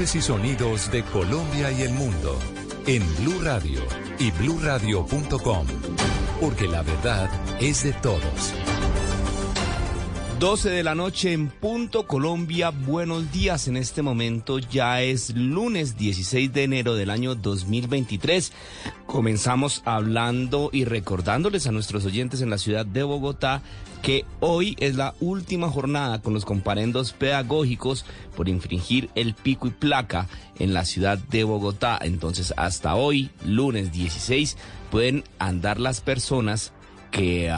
Y sonidos de Colombia y el mundo en Blue Radio y bluradio.com, porque la verdad es de todos. 12 de la noche en punto Colombia, buenos días. En este momento ya es lunes 16 de enero del año 2023. Comenzamos hablando y recordándoles a nuestros oyentes en la ciudad de Bogotá que hoy es la última jornada con los comparendos pedagógicos por infringir el pico y placa en la ciudad de Bogotá. Entonces hasta hoy, lunes 16, pueden andar las personas que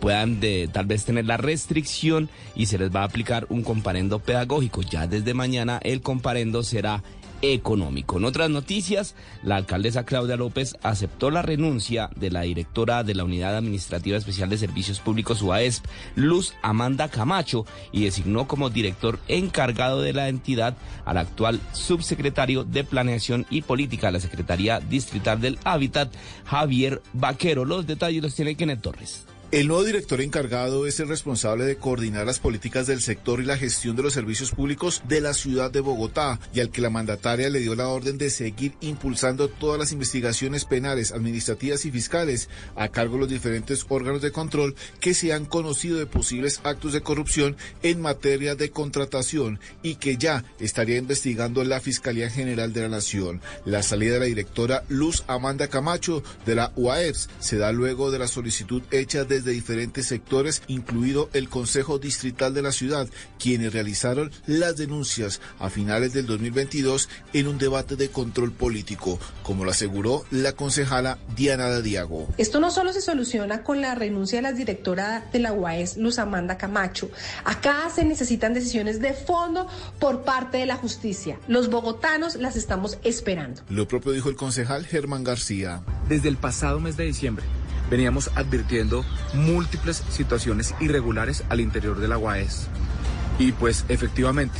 puedan de, tal vez tener la restricción y se les va a aplicar un comparendo pedagógico. Ya desde mañana el comparendo será económico. En otras noticias, la alcaldesa Claudia López aceptó la renuncia de la directora de la Unidad Administrativa Especial de Servicios Públicos UAESP, Luz Amanda Camacho, y designó como director encargado de la entidad al actual subsecretario de Planeación y Política de la Secretaría Distrital del Hábitat, Javier Vaquero. Los detalles los tiene Kenneth Torres. El nuevo director encargado es el responsable de coordinar las políticas del sector y la gestión de los servicios públicos de la ciudad de Bogotá y al que la mandataria le dio la orden de seguir impulsando todas las investigaciones penales, administrativas y fiscales a cargo de los diferentes órganos de control que se han conocido de posibles actos de corrupción en materia de contratación y que ya estaría investigando la Fiscalía General de la Nación. La salida de la directora Luz Amanda Camacho de la UAEPS se da luego de la solicitud hecha desde de diferentes sectores, incluido el Consejo Distrital de la ciudad, quienes realizaron las denuncias a finales del 2022 en un debate de control político, como lo aseguró la concejala Diana Diago. Esto no solo se soluciona con la renuncia de la directora de la UAES, Luz Amanda Camacho. Acá se necesitan decisiones de fondo por parte de la justicia. Los bogotanos las estamos esperando. Lo propio dijo el concejal Germán García. Desde el pasado mes de diciembre veníamos advirtiendo múltiples situaciones irregulares al interior de la UAES. Y pues efectivamente,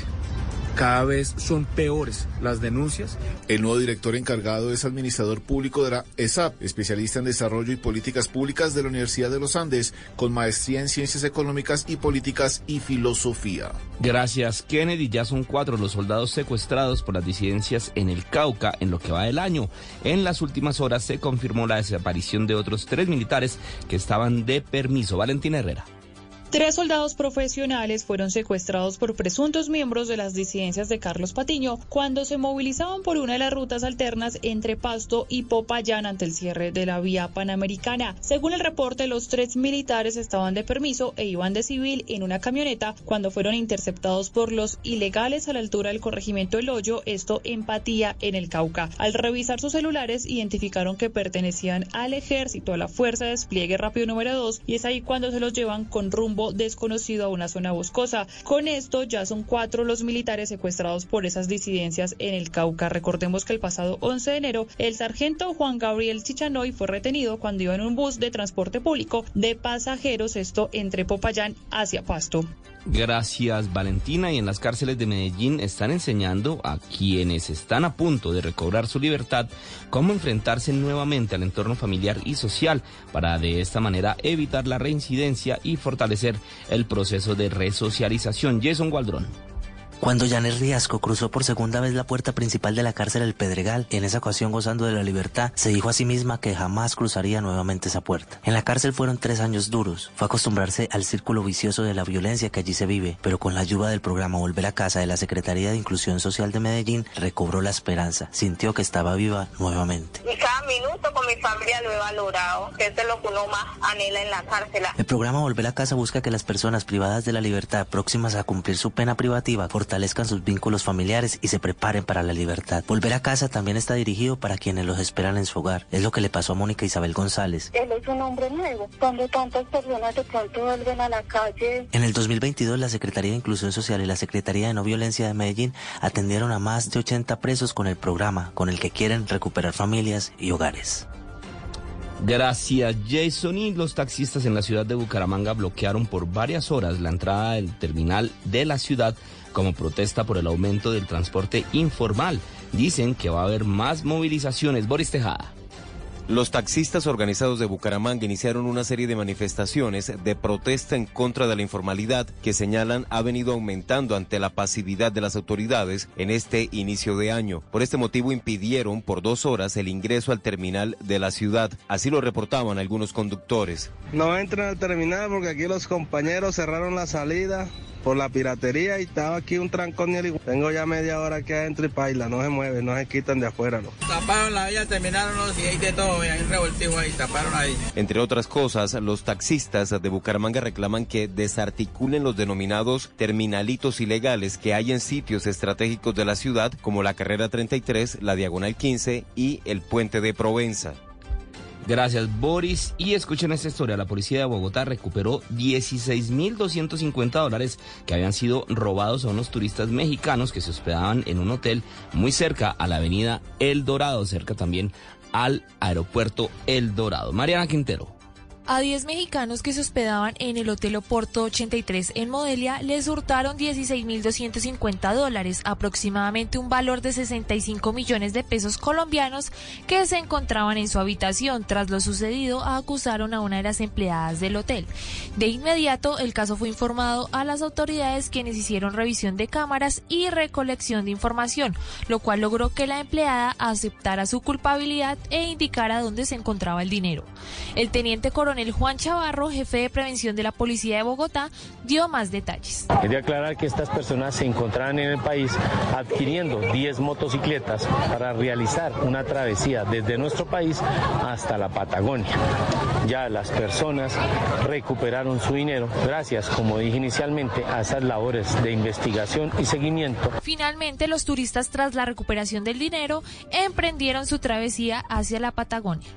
cada vez son peores las denuncias. El nuevo director encargado es administrador público de la ESAP, especialista en desarrollo y políticas públicas de la Universidad de los Andes, con maestría en ciencias económicas y políticas y filosofía. Gracias, Kennedy. Ya son cuatro los soldados secuestrados por las disidencias en el Cauca en lo que va del año. En las últimas horas se confirmó la desaparición de otros tres militares que estaban de permiso. Valentina Herrera. Tres soldados profesionales fueron secuestrados por presuntos miembros de las disidencias de Carlos Patiño cuando se movilizaban por una de las rutas alternas entre Pasto y Popayán ante el cierre de la vía panamericana. Según el reporte, los tres militares estaban de permiso e iban de civil en una camioneta cuando fueron interceptados por los ilegales a la altura del corregimiento El Hoyo, esto empatía en el Cauca. Al revisar sus celulares, identificaron que pertenecían al ejército, a la Fuerza de Despliegue Rápido número 2, y es ahí cuando se los llevan con rumbo desconocido a una zona boscosa. Con esto ya son cuatro los militares secuestrados por esas disidencias en el Cauca. Recordemos que el pasado 11 de enero el sargento Juan Gabriel Chichanoy fue retenido cuando iba en un bus de transporte público de pasajeros, esto entre Popayán hacia Pasto. Gracias Valentina y en las cárceles de Medellín están enseñando a quienes están a punto de recobrar su libertad cómo enfrentarse nuevamente al entorno familiar y social para de esta manera evitar la reincidencia y fortalecer el proceso de resocialización. Jason Gualdrón. Cuando Janet Riasco cruzó por segunda vez la puerta principal de la cárcel El Pedregal, en esa ocasión gozando de la libertad, se dijo a sí misma que jamás cruzaría nuevamente esa puerta. En la cárcel fueron tres años duros. Fue acostumbrarse al círculo vicioso de la violencia que allí se vive, pero con la ayuda del programa Volver a Casa de la Secretaría de Inclusión Social de Medellín, recobró la esperanza. Sintió que estaba viva nuevamente. Y cada minuto con mi familia lo he valorado, que es lo que uno más anhela en la cárcel. El programa Volver a Casa busca que las personas privadas de la libertad próximas a cumplir su pena privativa fortalezcan sus vínculos familiares y se preparen para la libertad. Volver a casa también está dirigido para quienes los esperan en su hogar. Es lo que le pasó a Mónica Isabel González. Él es un hombre nuevo. Cuando tantas personas de pronto vuelven a la calle. En el 2022, la Secretaría de Inclusión Social y la Secretaría de No Violencia de Medellín atendieron a más de 80 presos con el programa, con el que quieren recuperar familias y hogares. Gracias, Jason. Y los taxistas en la ciudad de Bucaramanga bloquearon por varias horas la entrada del terminal de la ciudad como protesta por el aumento del transporte informal. Dicen que va a haber más movilizaciones. Boris Tejada. Los taxistas organizados de Bucaramanga iniciaron una serie de manifestaciones de protesta en contra de la informalidad que señalan ha venido aumentando ante la pasividad de las autoridades en este inicio de año. Por este motivo impidieron por dos horas el ingreso al terminal de la ciudad. Así lo reportaban algunos conductores. No entran al terminal porque aquí los compañeros cerraron la salida por la piratería y estaba aquí un trancón y tengo ya media hora que adentro y paila, no se mueve, no se quitan de afuera. ¿no? Taparon la vía, terminaron los y hay de todo, y hay un revoltijo ahí, taparon ahí. Entre otras cosas, los taxistas de Bucaramanga reclaman que desarticulen los denominados terminalitos ilegales que hay en sitios estratégicos de la ciudad como la carrera 33, la diagonal 15 y el puente de Provenza. Gracias, Boris. Y escuchen esta historia. La policía de Bogotá recuperó 16.250 dólares que habían sido robados a unos turistas mexicanos que se hospedaban en un hotel muy cerca a la avenida El Dorado, cerca también al aeropuerto El Dorado. Mariana Quintero. A 10 mexicanos que se hospedaban en el Hotel Oporto 83 en Modelia les hurtaron 16.250 dólares, aproximadamente un valor de 65 millones de pesos colombianos que se encontraban en su habitación. Tras lo sucedido, acusaron a una de las empleadas del hotel. De inmediato, el caso fue informado a las autoridades quienes hicieron revisión de cámaras y recolección de información, lo cual logró que la empleada aceptara su culpabilidad e indicara dónde se encontraba el dinero. El teniente coronel el Juan Chavarro, jefe de prevención de la Policía de Bogotá, dio más detalles. Quería aclarar que estas personas se encontraban en el país adquiriendo 10 motocicletas para realizar una travesía desde nuestro país hasta la Patagonia. Ya las personas recuperaron su dinero gracias, como dije inicialmente, a esas labores de investigación y seguimiento. Finalmente, los turistas tras la recuperación del dinero emprendieron su travesía hacia la Patagonia.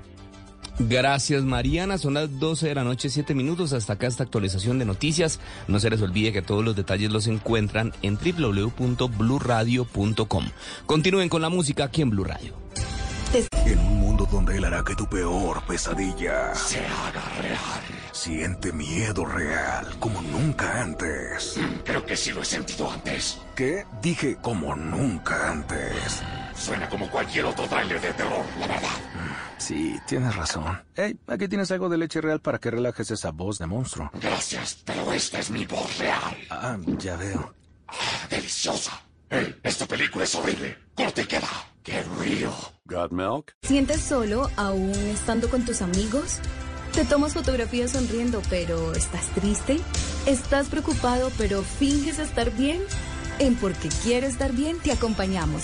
Gracias Mariana, son las 12 de la noche, 7 minutos. Hasta acá esta actualización de noticias. No se les olvide que todos los detalles los encuentran en www.bluradio.com. Continúen con la música aquí en Blue Radio. En un mundo donde él hará que tu peor pesadilla se haga real. Siente miedo real como nunca antes. Creo que sí lo he sentido antes. ¿Qué? Dije como nunca antes. Suena como cualquier otro trailer de terror, la verdad. Sí, tienes razón. Hey, aquí tienes algo de leche real para que relajes esa voz de monstruo. Gracias, pero esta es mi voz real. Ah, ya veo. Ah, deliciosa. Hey, esta película es horrible. Corte y queda. ¡Qué río! ¿Got milk? ¿Sientes solo aún estando con tus amigos? Te tomas fotografías sonriendo, pero ¿estás triste? ¿Estás preocupado, pero finges estar bien? En Porque Quiero Estar Bien te acompañamos.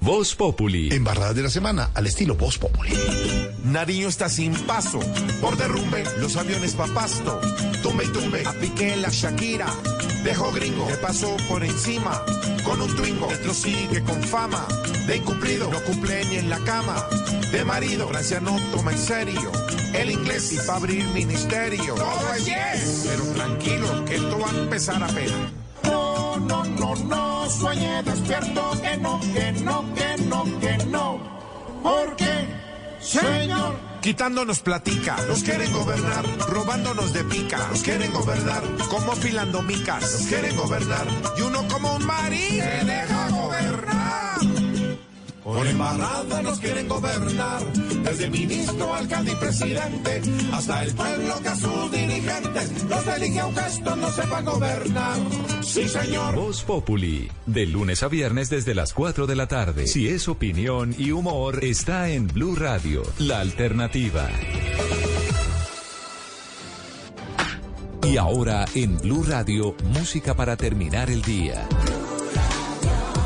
Voz Populi. Embarradas de la semana al estilo Voz Populi. Nariño está sin paso. Por derrumbe, los aviones pa' pasto. Tumbe y tumbe, a pique la Shakira. Dejó gringo, le pasó por encima. Con un twingo, Petro sigue con fama. De incumplido, no cumple ni en la cama. De marido, Francia no toma en serio. El inglés y pa' abrir ministerio. Todo es yes. Pero tranquilo, que esto va a empezar apenas. No, no, no, no, sueñe despierto, que no, que no, que no, que no. Porque, señor, quitándonos platica, nos quieren gobernar, robándonos de pica, nos quieren gobernar, como filando micas, nos quieren gobernar, y uno como un marín. Se deja gobernar. Por embarrada nos quieren gobernar, desde ministro, alcalde y presidente, hasta el pueblo que a sus dirigentes los elige aunque estos no sepan gobernar. Sí, señor. Voz Populi, de lunes a viernes desde las 4 de la tarde. Si es opinión y humor, está en Blue Radio, la alternativa. Y ahora en Blue Radio, música para terminar el día.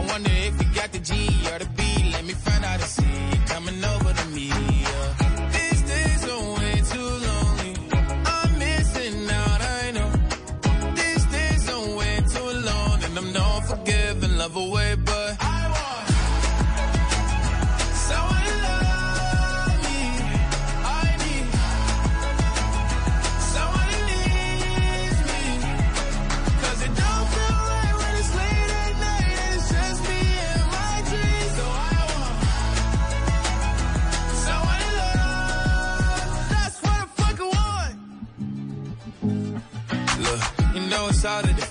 I wonder if you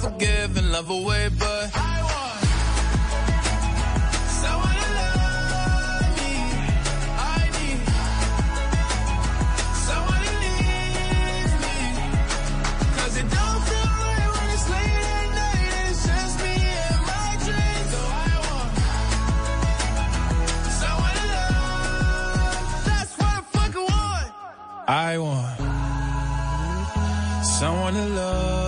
forgive and love away, but I want someone to love me. I need someone to me. Cause it don't feel right when it's late at night and it's just me and my dreams. So I want someone to love. That's what I fucking want. I want someone to love.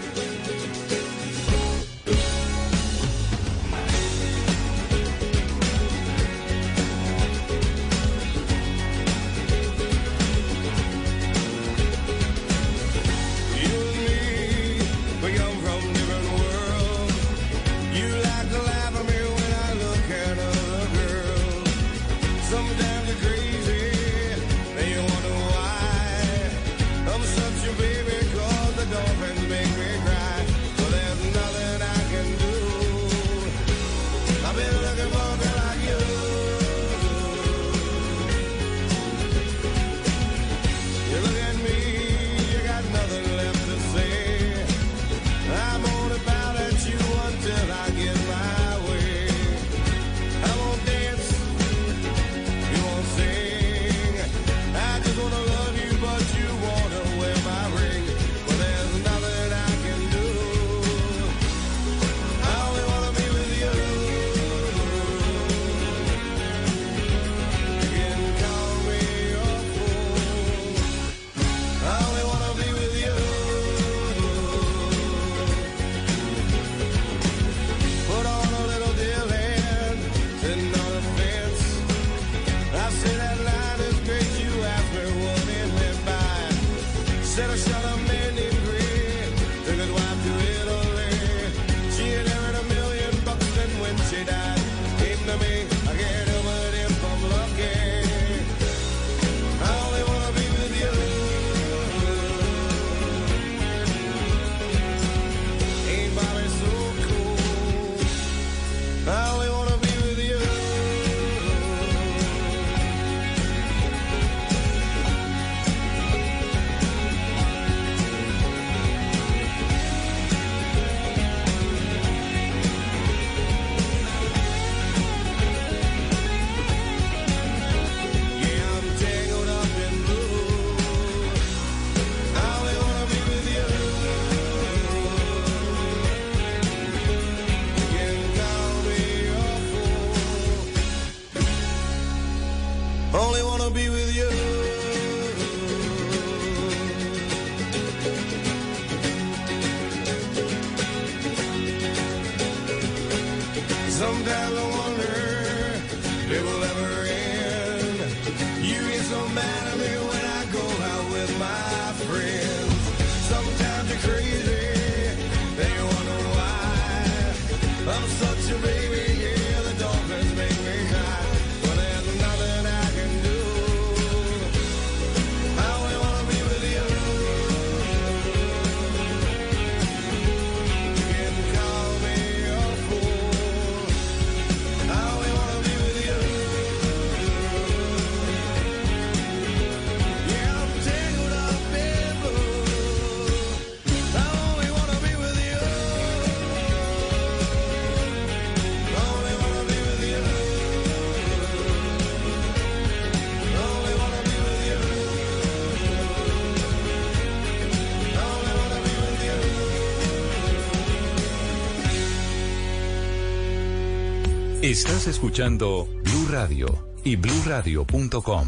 Estás escuchando Blue Radio y bluradio.com.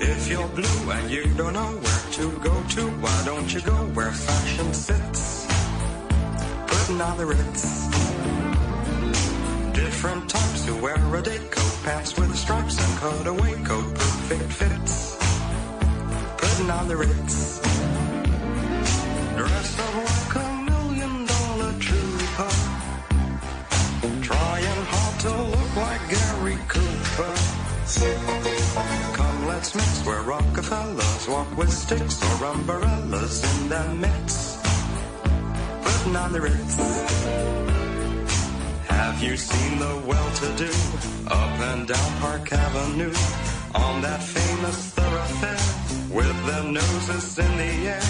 If you're blue and you don't know where to go to, why don't you go where fashion sits? Putting on the ritz. Putting on the Ritz. Have you seen the well-to-do up and down Park Avenue on that famous thoroughfare with their noses in the air?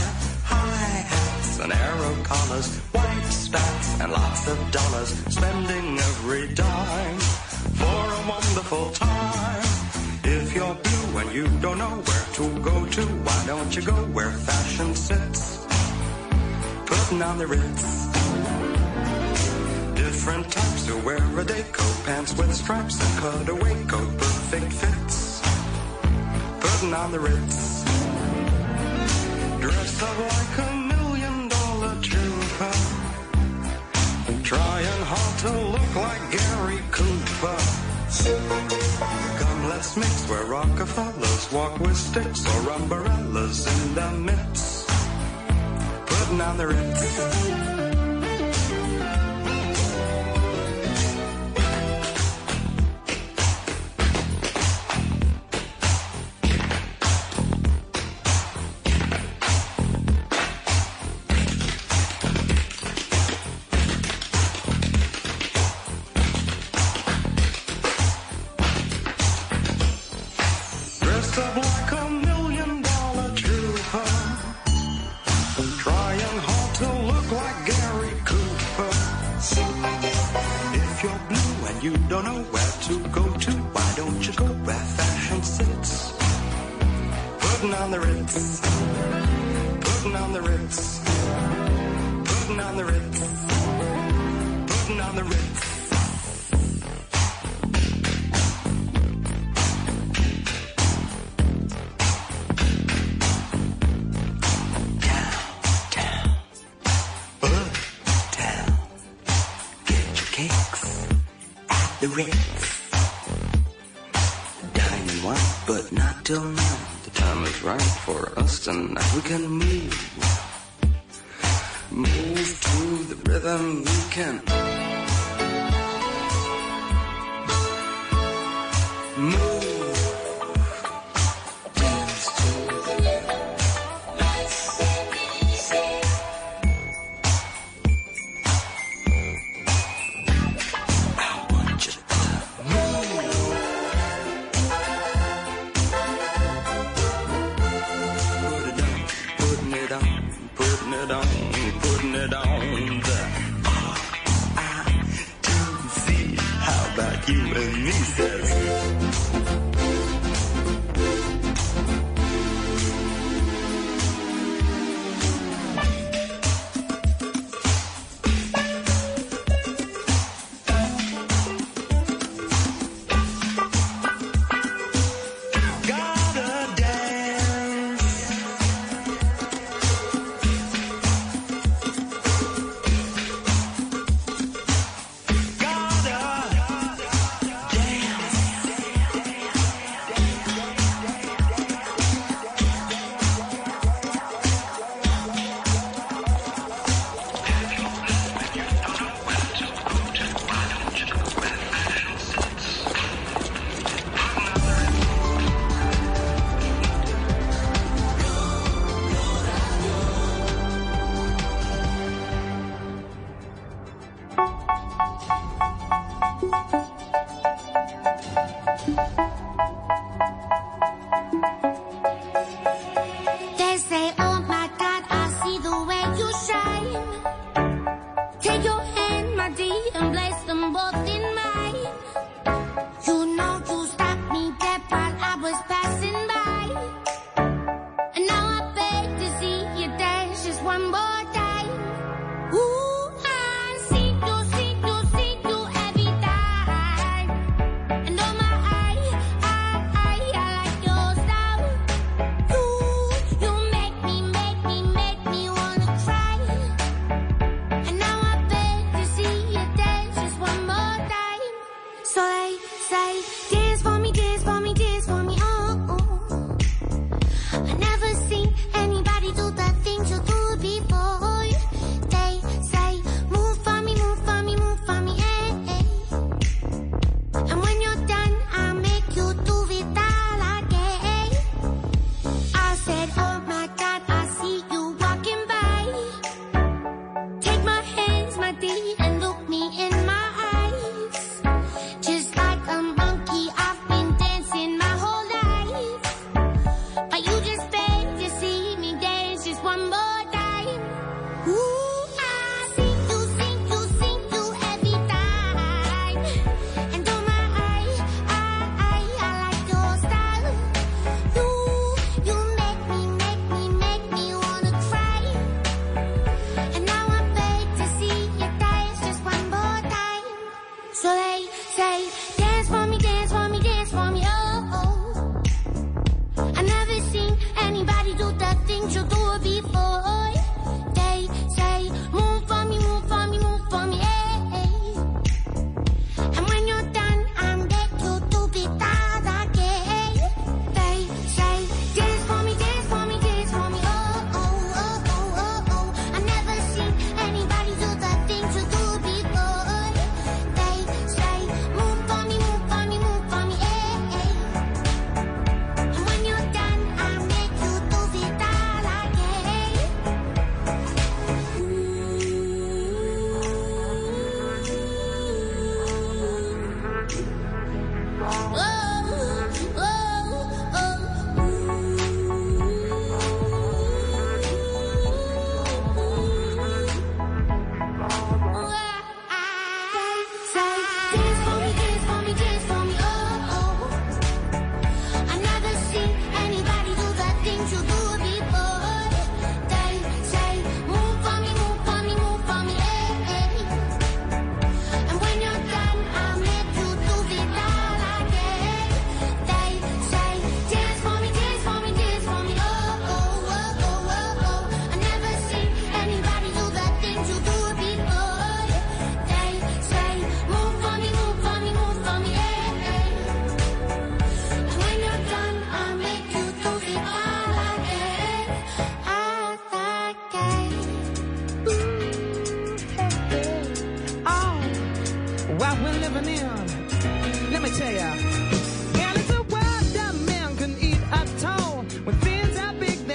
High hats and arrow collars, white spats and lots of dollars, spending every dime for a wonderful time. If you're blue and you don't know where to go to, why don't you go where the Ritz. Different types who wear a day coat, pants with stripes and cutaway coat, perfect fits. Putting on the Ritz. Dressed up like a million dollar trooper. Trying hard to look like Gary Cooper. Come, let's mix where Rockefellers walk with sticks or umbrellas in the midst. Putting on the Ritz.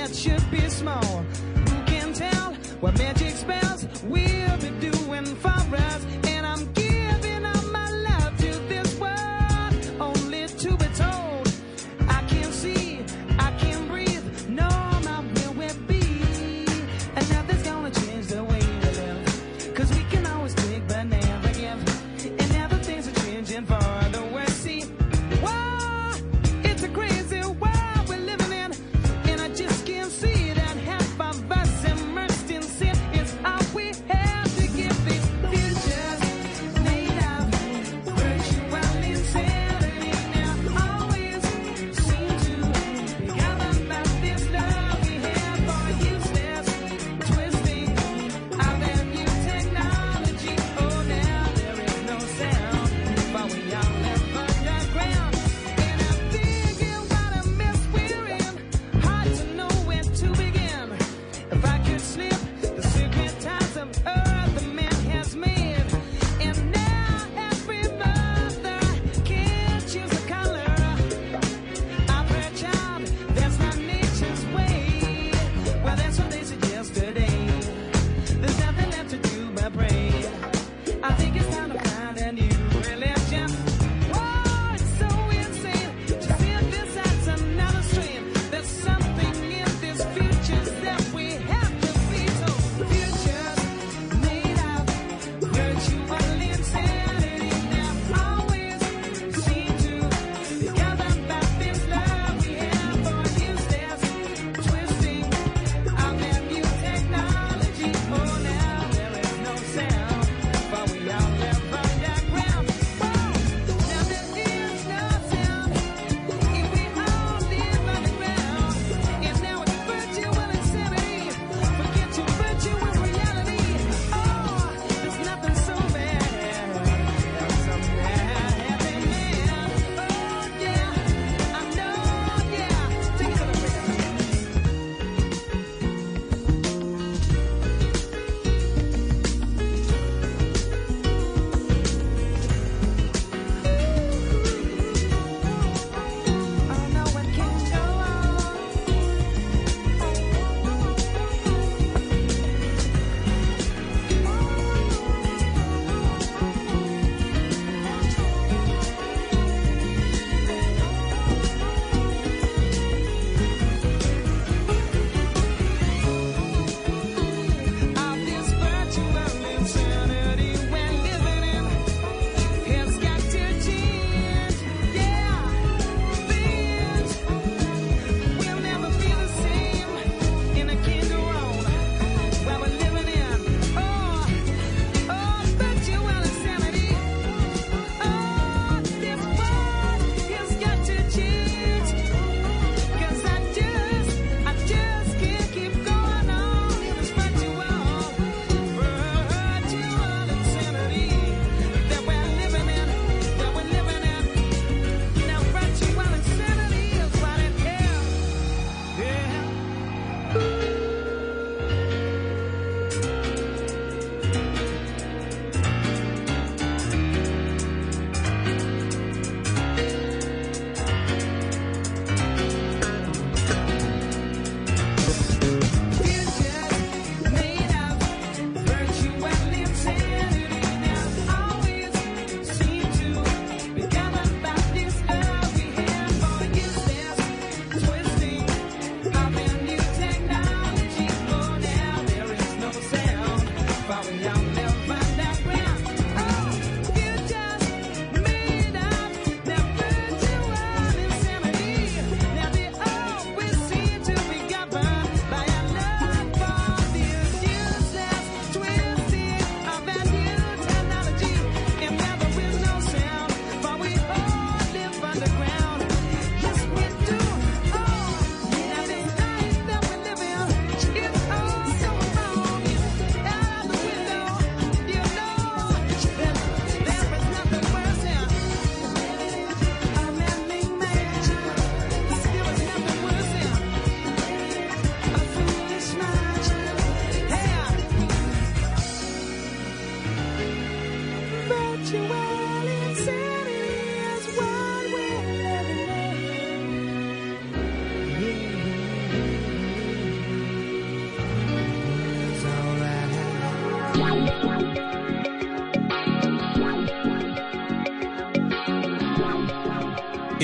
that should be small. Who can tell what magic?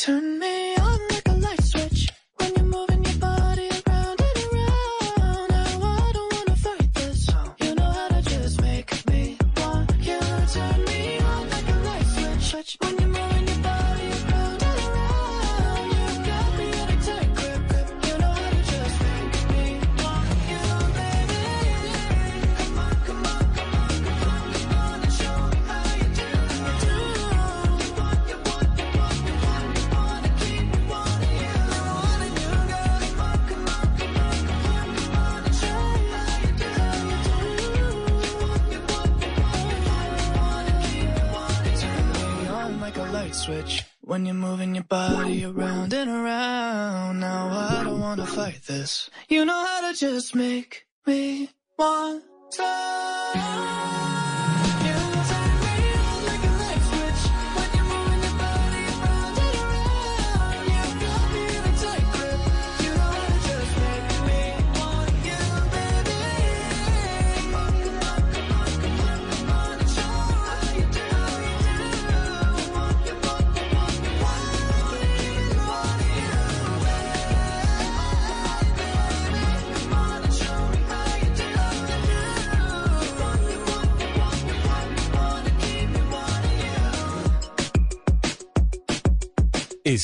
turn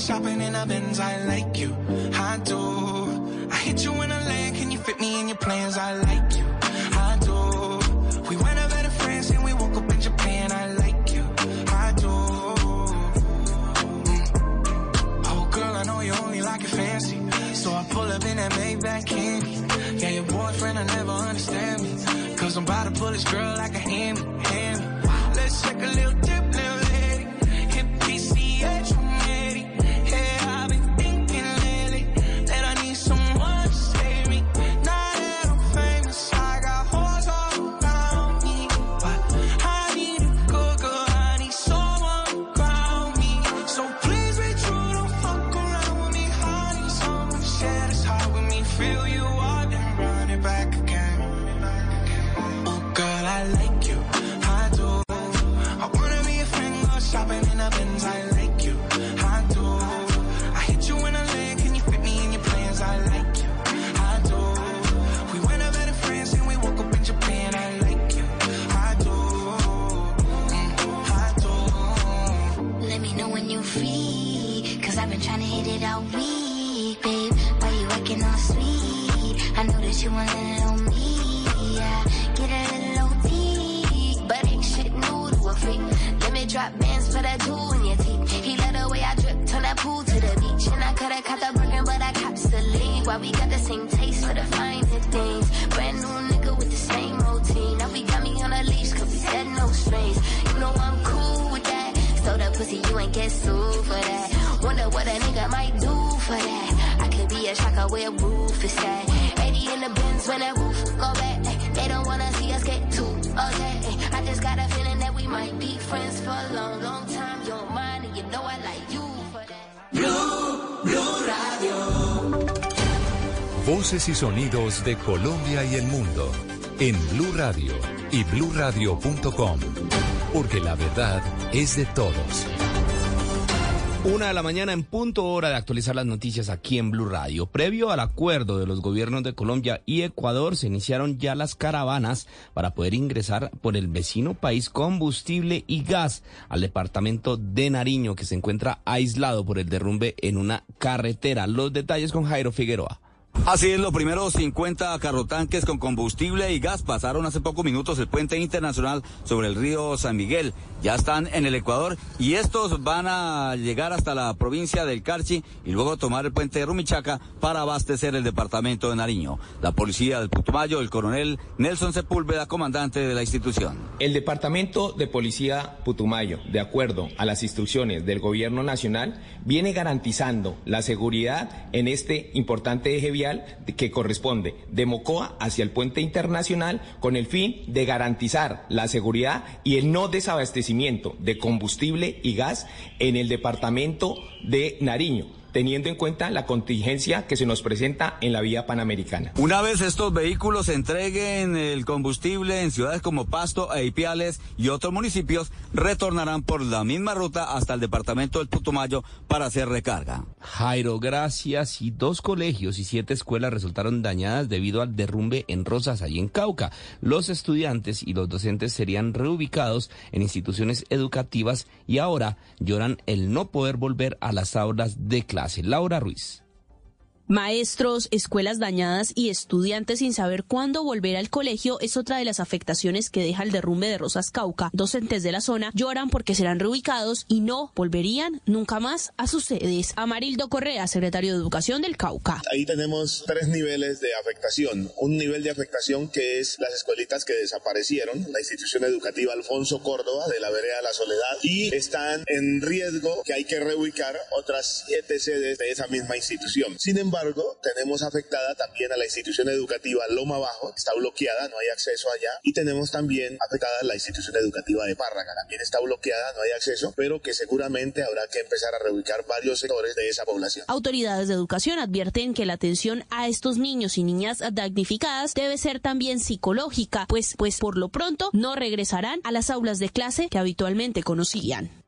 shopping in a Benz. I like you, I do. I hit you in a land, can you fit me in your plans? I like you, I do. We went over to France and we woke up in Japan. I like you, I do. Mm. Oh, girl, I know you only like it fancy, so I pull up in that Maybach candy. Yeah, your boyfriend will never understand me, cause I'm about to pull this girl like a for that. Wonder what a nigga might do for that. I could be a shocker where roof is at. 80 in the bins when that roof go back. They don't wanna see us get too upset. I just got a feeling that we might be friends for a long, long time. You're mine and you know I like you for that. Blue, Blue Radio. Voces y sonidos de Colombia y el mundo en Blue Radio y bluradio.com, porque la verdad es de todos. Una de la mañana en punto hora de actualizar las noticias aquí en Blue Radio. Previo al acuerdo de los gobiernos de Colombia y Ecuador, se iniciaron ya las caravanas para poder ingresar por el vecino país combustible y gas al departamento de Nariño, que se encuentra aislado por el derrumbe en una carretera. Los detalles con Jairo Figueroa. Así es, los primeros 50 carrotanques con combustible y gas pasaron hace pocos minutos el puente internacional sobre el río San Miguel. Ya están en el Ecuador y estos van a llegar hasta la provincia del Carchi y luego tomar el puente de Rumichaca para abastecer el departamento de Nariño. La policía del Putumayo, el coronel Nelson Sepúlveda, comandante de la institución. El Departamento de Policía Putumayo, de acuerdo a las instrucciones del Gobierno Nacional, viene garantizando la seguridad en este importante eje que corresponde de Mocoa hacia el puente internacional con el fin de garantizar la seguridad y el no desabastecimiento de combustible y gas en el departamento de Nariño teniendo en cuenta la contingencia que se nos presenta en la vía panamericana. Una vez estos vehículos entreguen el combustible en ciudades como Pasto e Ipiales y otros municipios, retornarán por la misma ruta hasta el departamento del Putumayo para hacer recarga. Jairo, gracias. Y dos colegios y siete escuelas resultaron dañadas debido al derrumbe en Rosas, allí en Cauca. Los estudiantes y los docentes serían reubicados en instituciones educativas y ahora lloran el no poder volver a las aulas de clase. Laura Ruiz. Maestros, escuelas dañadas y estudiantes sin saber cuándo volver al colegio es otra de las afectaciones que deja el derrumbe de Rosas Cauca. Docentes de la zona lloran porque serán reubicados y no volverían nunca más a sus sedes. Amarildo Correa, secretario de Educación del Cauca. Ahí tenemos tres niveles de afectación. Un nivel de afectación que es las escuelitas que desaparecieron, la institución educativa Alfonso Córdoba de la vereda La Soledad y están en riesgo que hay que reubicar otras siete sedes de esa misma institución. Sin embargo, tenemos afectada también a la institución educativa Loma Bajo, está bloqueada, no hay acceso allá, y tenemos también afectada la institución educativa de Párraga, también está bloqueada, no hay acceso, pero que seguramente habrá que empezar a reubicar varios sectores de esa población. Autoridades de educación advierten que la atención a estos niños y niñas damnificadas debe ser también psicológica, pues, pues por lo pronto no regresarán a las aulas de clase que habitualmente conocían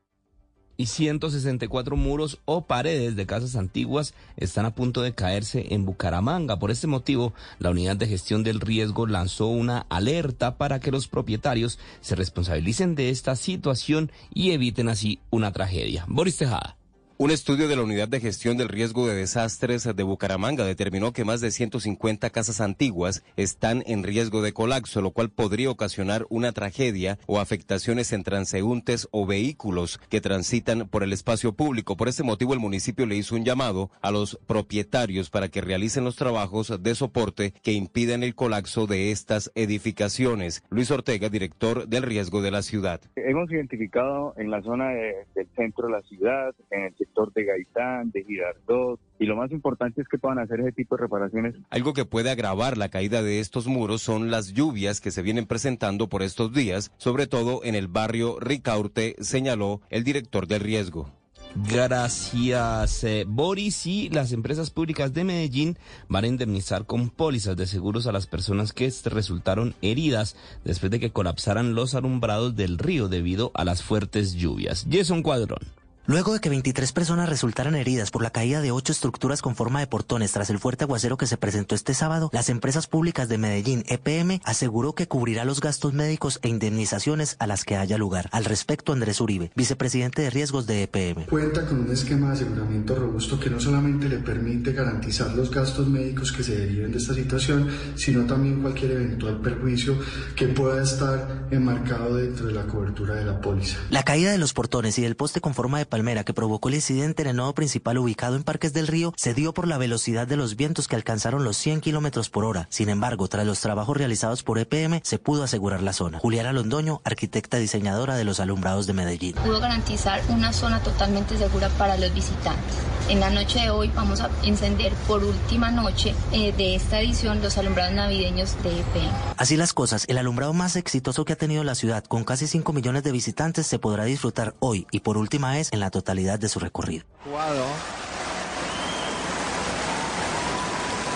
y 164 muros o paredes de casas antiguas están a punto de caerse en Bucaramanga. Por este motivo, la Unidad de Gestión del Riesgo lanzó una alerta para que los propietarios se responsabilicen de esta situación y eviten así una tragedia. Boris Tejada. Un estudio de la Unidad de Gestión del Riesgo de Desastres de Bucaramanga determinó que más de 150 casas antiguas están en riesgo de colapso, lo cual podría ocasionar una tragedia o afectaciones en transeúntes o vehículos que transitan por el espacio público. Por este motivo, el municipio le hizo un llamado a los propietarios para que realicen los trabajos de soporte que impiden el colapso de estas edificaciones. Luis Ortega, director del riesgo de la ciudad. Hemos identificado en la zona de, del centro de la ciudad, en el sector de Gaitán, de Girardot, y lo más importante es que puedan hacer ese tipo de reparaciones. Algo que puede agravar la caída de estos muros son las lluvias que se vienen presentando por estos días, sobre todo en el barrio Ricaurte, señaló el director del riesgo. Gracias, eh, Boris. Y las empresas públicas de Medellín van a indemnizar con pólizas de seguros a las personas que resultaron heridas después de que colapsaran los alumbrados del río debido a las fuertes lluvias. Jason Cuadrón. Luego de que 23 personas resultaran heridas por la caída de ocho estructuras con forma de portones tras el fuerte aguacero que se presentó este sábado, las empresas públicas de Medellín, EPM, aseguró que cubrirá los gastos médicos e indemnizaciones a las que haya lugar. Al respecto, Andrés Uribe, vicepresidente de riesgos de EPM. Cuenta con un esquema de aseguramiento robusto que no solamente le permite garantizar los gastos médicos que se deriven de esta situación, sino también cualquier eventual perjuicio que pueda estar enmarcado dentro de la cobertura de la póliza. La caída de los portones y del poste con forma de palmera que provocó el incidente en el nodo principal ubicado en Parques del Río se dio por la velocidad de los vientos que alcanzaron los 100 kilómetros por hora. Sin embargo, tras los trabajos realizados por EPM, se pudo asegurar la zona. Juliana Londoño, arquitecta diseñadora de los alumbrados de Medellín. Pudo garantizar una zona totalmente segura para los visitantes. En la noche de hoy vamos a encender por última noche eh, de esta edición los alumbrados navideños de EPM. Así las cosas, el alumbrado más exitoso que ha tenido la ciudad, con casi 5 millones de visitantes, se podrá disfrutar hoy y por última vez en la totalidad de su recorrido.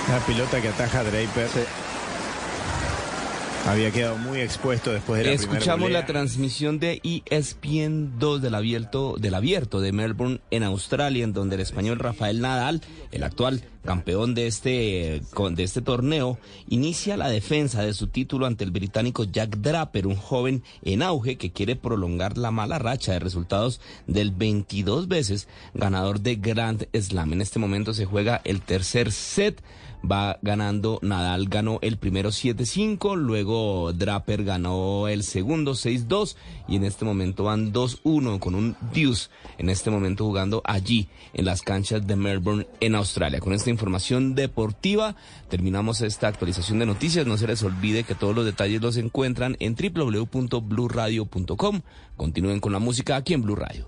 La pilota que ataja a Draper. Había quedado muy expuesto después de la Escuchamos la transmisión de ESPN 2 del abierto, del abierto de Melbourne en Australia, en donde el español Rafael Nadal, el actual campeón de este, de este torneo, inicia la defensa de su título ante el británico Jack Draper, un joven en auge que quiere prolongar la mala racha de resultados del 22 veces ganador de Grand Slam. En este momento se juega el tercer set va ganando, Nadal ganó el primero 7-5, luego Draper ganó el segundo 6-2 y en este momento van 2-1 con un deuce, en este momento jugando allí en las canchas de Melbourne en Australia. Con esta información deportiva terminamos esta actualización de noticias, no se les olvide que todos los detalles los encuentran en www.bluradio.com. Continúen con la música aquí en Blue Radio.